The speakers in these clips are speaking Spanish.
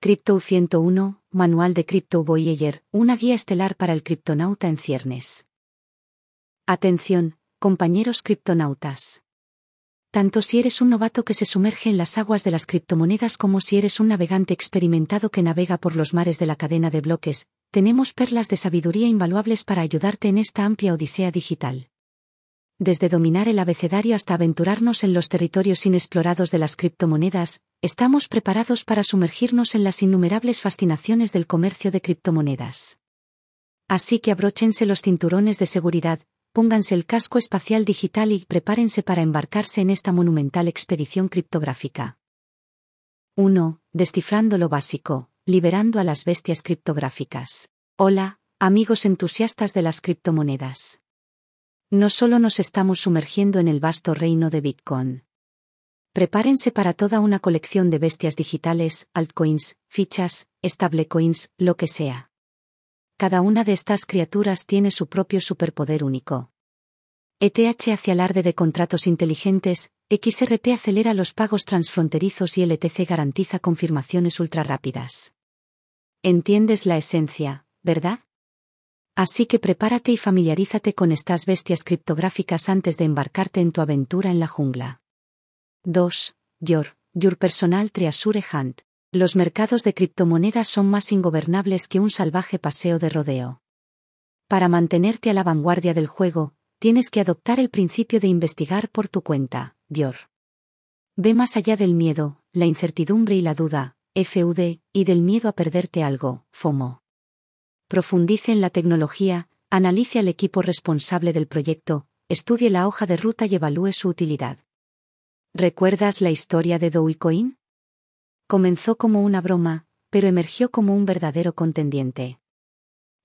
Crypto 101, Manual de Crypto Voyager, una guía estelar para el criptonauta en ciernes. Atención, compañeros criptonautas. Tanto si eres un novato que se sumerge en las aguas de las criptomonedas como si eres un navegante experimentado que navega por los mares de la cadena de bloques, tenemos perlas de sabiduría invaluables para ayudarte en esta amplia odisea digital desde dominar el abecedario hasta aventurarnos en los territorios inexplorados de las criptomonedas, estamos preparados para sumergirnos en las innumerables fascinaciones del comercio de criptomonedas. Así que abróchense los cinturones de seguridad, pónganse el casco espacial digital y prepárense para embarcarse en esta monumental expedición criptográfica. 1. Descifrando lo básico, liberando a las bestias criptográficas. Hola, amigos entusiastas de las criptomonedas. No solo nos estamos sumergiendo en el vasto reino de Bitcoin. Prepárense para toda una colección de bestias digitales, altcoins, fichas, stablecoins, lo que sea. Cada una de estas criaturas tiene su propio superpoder único. ETH hacia alarde de contratos inteligentes, XRP acelera los pagos transfronterizos y LTC garantiza confirmaciones ultrarrápidas. Entiendes la esencia, ¿verdad? Así que prepárate y familiarízate con estas bestias criptográficas antes de embarcarte en tu aventura en la jungla. 2. Your, Your Personal Treasure Hunt. Los mercados de criptomonedas son más ingobernables que un salvaje paseo de rodeo. Para mantenerte a la vanguardia del juego, tienes que adoptar el principio de investigar por tu cuenta, Dior. Ve más allá del miedo, la incertidumbre y la duda, FUD, y del miedo a perderte algo, FOMO profundice en la tecnología, analice al equipo responsable del proyecto, estudie la hoja de ruta y evalúe su utilidad. ¿Recuerdas la historia de Dogecoin? Comenzó como una broma, pero emergió como un verdadero contendiente.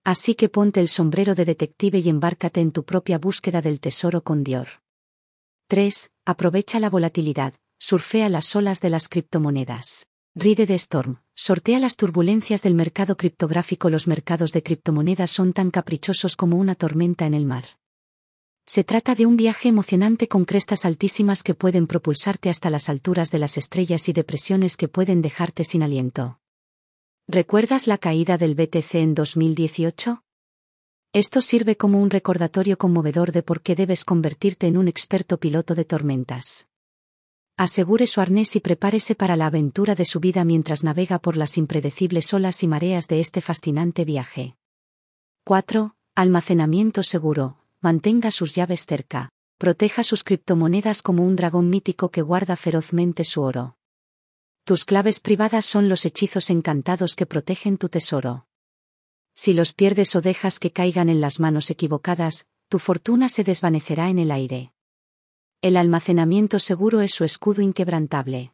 Así que ponte el sombrero de detective y embárcate en tu propia búsqueda del tesoro con Dior. 3. Aprovecha la volatilidad, surfea las olas de las criptomonedas. Ride de Storm, sortea las turbulencias del mercado criptográfico. Los mercados de criptomonedas son tan caprichosos como una tormenta en el mar. Se trata de un viaje emocionante con crestas altísimas que pueden propulsarte hasta las alturas de las estrellas y depresiones que pueden dejarte sin aliento. ¿Recuerdas la caída del BTC en 2018? Esto sirve como un recordatorio conmovedor de por qué debes convertirte en un experto piloto de tormentas. Asegure su arnés y prepárese para la aventura de su vida mientras navega por las impredecibles olas y mareas de este fascinante viaje. 4. Almacenamiento seguro. Mantenga sus llaves cerca. Proteja sus criptomonedas como un dragón mítico que guarda ferozmente su oro. Tus claves privadas son los hechizos encantados que protegen tu tesoro. Si los pierdes o dejas que caigan en las manos equivocadas, tu fortuna se desvanecerá en el aire. El almacenamiento seguro es su escudo inquebrantable.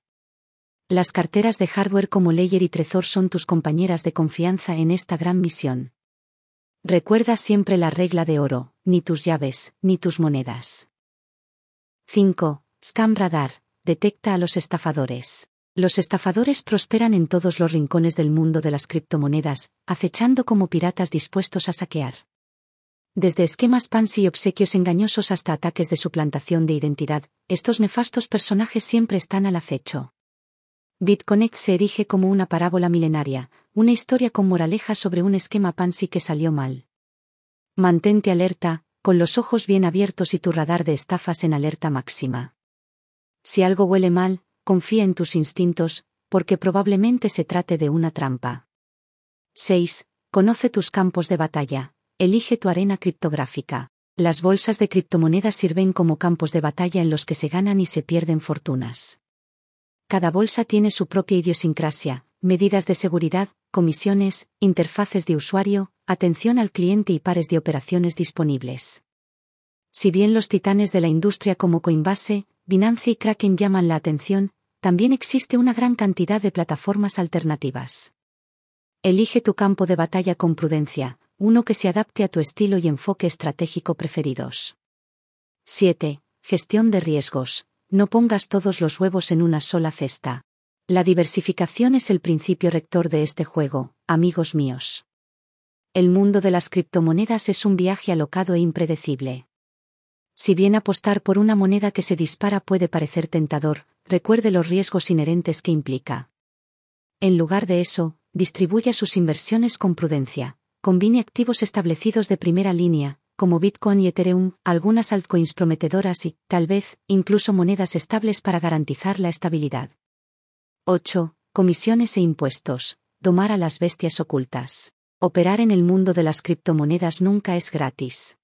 Las carteras de hardware como Ledger y Trezor son tus compañeras de confianza en esta gran misión. Recuerda siempre la regla de oro, ni tus llaves, ni tus monedas. 5. Scam Radar. Detecta a los estafadores. Los estafadores prosperan en todos los rincones del mundo de las criptomonedas, acechando como piratas dispuestos a saquear. Desde esquemas Pansy y obsequios engañosos hasta ataques de suplantación de identidad, estos nefastos personajes siempre están al acecho. BitConnect se erige como una parábola milenaria, una historia con moraleja sobre un esquema Pansy que salió mal. Mantente alerta, con los ojos bien abiertos y tu radar de estafas en alerta máxima. Si algo huele mal, confía en tus instintos, porque probablemente se trate de una trampa. 6. Conoce tus campos de batalla. Elige tu arena criptográfica. Las bolsas de criptomonedas sirven como campos de batalla en los que se ganan y se pierden fortunas. Cada bolsa tiene su propia idiosincrasia, medidas de seguridad, comisiones, interfaces de usuario, atención al cliente y pares de operaciones disponibles. Si bien los titanes de la industria como Coinbase, Binance y Kraken llaman la atención, también existe una gran cantidad de plataformas alternativas. Elige tu campo de batalla con prudencia, uno que se adapte a tu estilo y enfoque estratégico preferidos. 7. Gestión de riesgos. No pongas todos los huevos en una sola cesta. La diversificación es el principio rector de este juego, amigos míos. El mundo de las criptomonedas es un viaje alocado e impredecible. Si bien apostar por una moneda que se dispara puede parecer tentador, recuerde los riesgos inherentes que implica. En lugar de eso, distribuya sus inversiones con prudencia. Combine activos establecidos de primera línea, como Bitcoin y Ethereum, algunas altcoins prometedoras y, tal vez, incluso monedas estables para garantizar la estabilidad. 8. Comisiones e impuestos. Domar a las bestias ocultas. Operar en el mundo de las criptomonedas nunca es gratis.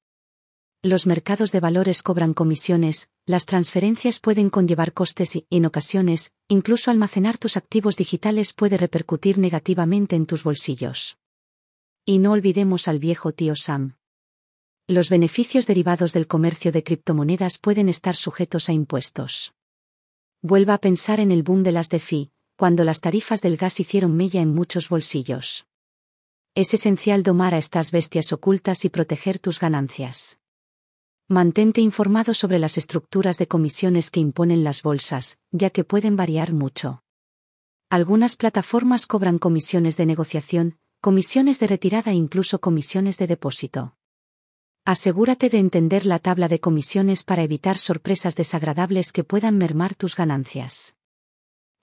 Los mercados de valores cobran comisiones, las transferencias pueden conllevar costes y, en ocasiones, incluso almacenar tus activos digitales puede repercutir negativamente en tus bolsillos. Y no olvidemos al viejo tío Sam. Los beneficios derivados del comercio de criptomonedas pueden estar sujetos a impuestos. Vuelva a pensar en el boom de las DeFi, cuando las tarifas del gas hicieron mella en muchos bolsillos. Es esencial domar a estas bestias ocultas y proteger tus ganancias. Mantente informado sobre las estructuras de comisiones que imponen las bolsas, ya que pueden variar mucho. Algunas plataformas cobran comisiones de negociación, comisiones de retirada e incluso comisiones de depósito. Asegúrate de entender la tabla de comisiones para evitar sorpresas desagradables que puedan mermar tus ganancias.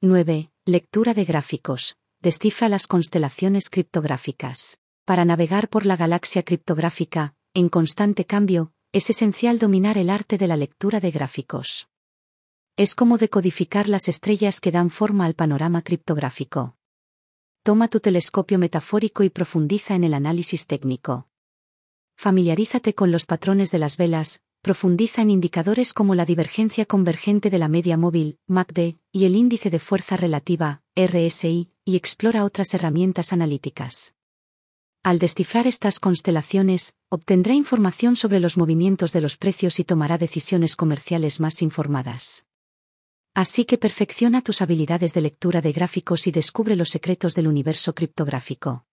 9. Lectura de gráficos. Descifra las constelaciones criptográficas. Para navegar por la galaxia criptográfica, en constante cambio, es esencial dominar el arte de la lectura de gráficos. Es como decodificar las estrellas que dan forma al panorama criptográfico. Toma tu telescopio metafórico y profundiza en el análisis técnico. Familiarízate con los patrones de las velas, profundiza en indicadores como la divergencia convergente de la media móvil, MACD, y el índice de fuerza relativa, RSI, y explora otras herramientas analíticas. Al descifrar estas constelaciones, obtendrá información sobre los movimientos de los precios y tomará decisiones comerciales más informadas. Así que perfecciona tus habilidades de lectura de gráficos y descubre los secretos del universo criptográfico.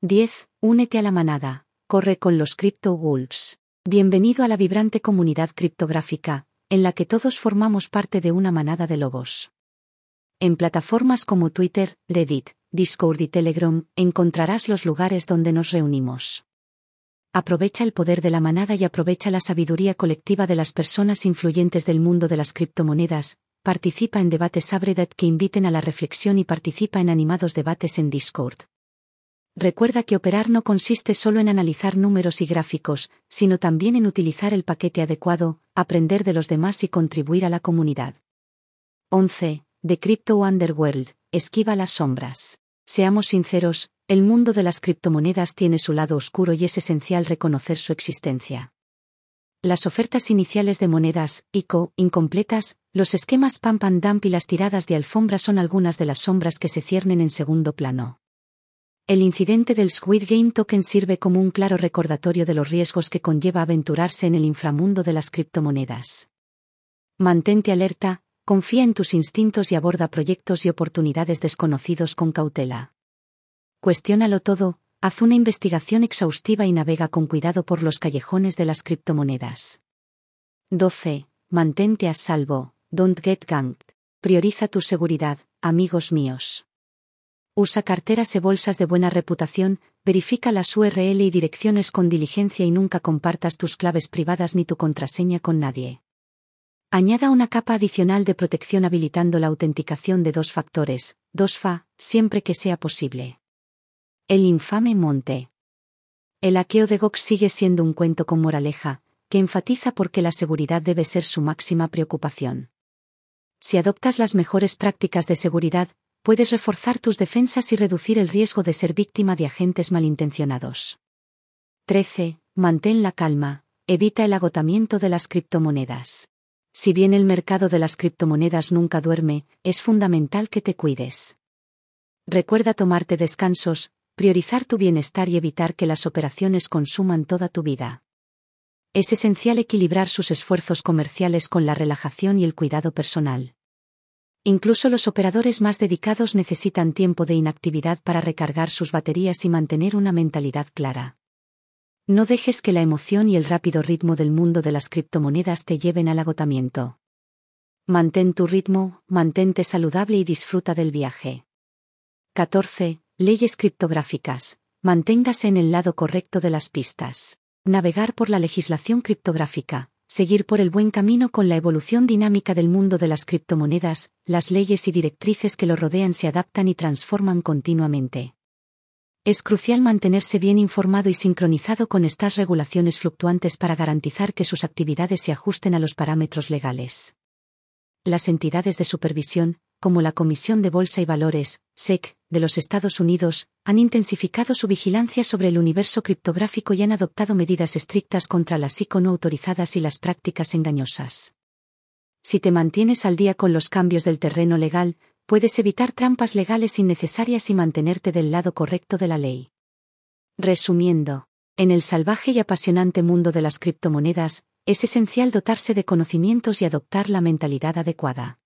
10. Únete a la manada. Corre con los Crypto Wolves. Bienvenido a la vibrante comunidad criptográfica, en la que todos formamos parte de una manada de lobos. En plataformas como Twitter, Reddit, Discord y Telegram encontrarás los lugares donde nos reunimos. Aprovecha el poder de la manada y aprovecha la sabiduría colectiva de las personas influyentes del mundo de las criptomonedas, participa en debates subreddit que inviten a la reflexión y participa en animados debates en Discord. Recuerda que operar no consiste solo en analizar números y gráficos, sino también en utilizar el paquete adecuado, aprender de los demás y contribuir a la comunidad. 11. The Crypto Underworld, esquiva las sombras. Seamos sinceros, el mundo de las criptomonedas tiene su lado oscuro y es esencial reconocer su existencia. Las ofertas iniciales de monedas, ICO, incompletas, los esquemas pump and dump y las tiradas de alfombra son algunas de las sombras que se ciernen en segundo plano. El incidente del Squid Game Token sirve como un claro recordatorio de los riesgos que conlleva aventurarse en el inframundo de las criptomonedas. Mantente alerta, confía en tus instintos y aborda proyectos y oportunidades desconocidos con cautela. Cuestiónalo todo, haz una investigación exhaustiva y navega con cuidado por los callejones de las criptomonedas. 12. Mantente a salvo, don't get ganked. Prioriza tu seguridad, amigos míos. Usa carteras y bolsas de buena reputación, verifica las URL y direcciones con diligencia y nunca compartas tus claves privadas ni tu contraseña con nadie. Añada una capa adicional de protección habilitando la autenticación de dos factores, 2FA, siempre que sea posible. El infame monte. El hackeo de Gox sigue siendo un cuento con moraleja, que enfatiza por qué la seguridad debe ser su máxima preocupación. Si adoptas las mejores prácticas de seguridad, puedes reforzar tus defensas y reducir el riesgo de ser víctima de agentes malintencionados. 13. Mantén la calma, evita el agotamiento de las criptomonedas. Si bien el mercado de las criptomonedas nunca duerme, es fundamental que te cuides. Recuerda tomarte descansos, priorizar tu bienestar y evitar que las operaciones consuman toda tu vida. Es esencial equilibrar sus esfuerzos comerciales con la relajación y el cuidado personal. Incluso los operadores más dedicados necesitan tiempo de inactividad para recargar sus baterías y mantener una mentalidad clara. No dejes que la emoción y el rápido ritmo del mundo de las criptomonedas te lleven al agotamiento. Mantén tu ritmo, mantente saludable y disfruta del viaje. 14. Leyes criptográficas. Manténgase en el lado correcto de las pistas. Navegar por la legislación criptográfica, seguir por el buen camino con la evolución dinámica del mundo de las criptomonedas, las leyes y directrices que lo rodean se adaptan y transforman continuamente. Es crucial mantenerse bien informado y sincronizado con estas regulaciones fluctuantes para garantizar que sus actividades se ajusten a los parámetros legales. Las entidades de supervisión, como la Comisión de Bolsa y Valores, SEC, de los Estados Unidos, han intensificado su vigilancia sobre el universo criptográfico y han adoptado medidas estrictas contra las ICO no autorizadas y las prácticas engañosas. Si te mantienes al día con los cambios del terreno legal, puedes evitar trampas legales innecesarias y mantenerte del lado correcto de la ley. Resumiendo, en el salvaje y apasionante mundo de las criptomonedas, es esencial dotarse de conocimientos y adoptar la mentalidad adecuada.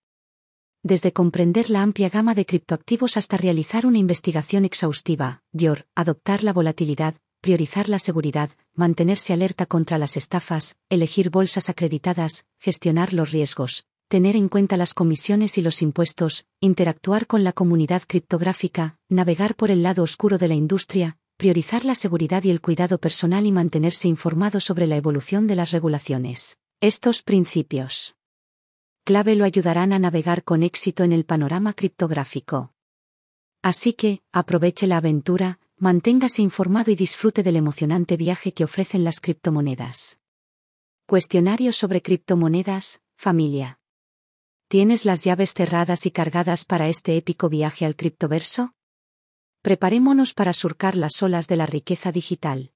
Desde comprender la amplia gama de criptoactivos hasta realizar una investigación exhaustiva, YOR, adoptar la volatilidad, priorizar la seguridad, mantenerse alerta contra las estafas, elegir bolsas acreditadas, gestionar los riesgos, tener en cuenta las comisiones y los impuestos, interactuar con la comunidad criptográfica, navegar por el lado oscuro de la industria, priorizar la seguridad y el cuidado personal y mantenerse informado sobre la evolución de las regulaciones. Estos principios clave lo ayudarán a navegar con éxito en el panorama criptográfico. Así que, aproveche la aventura, manténgase informado y disfrute del emocionante viaje que ofrecen las criptomonedas. Cuestionario sobre criptomonedas, familia. ¿Tienes las llaves cerradas y cargadas para este épico viaje al criptoverso? Preparémonos para surcar las olas de la riqueza digital.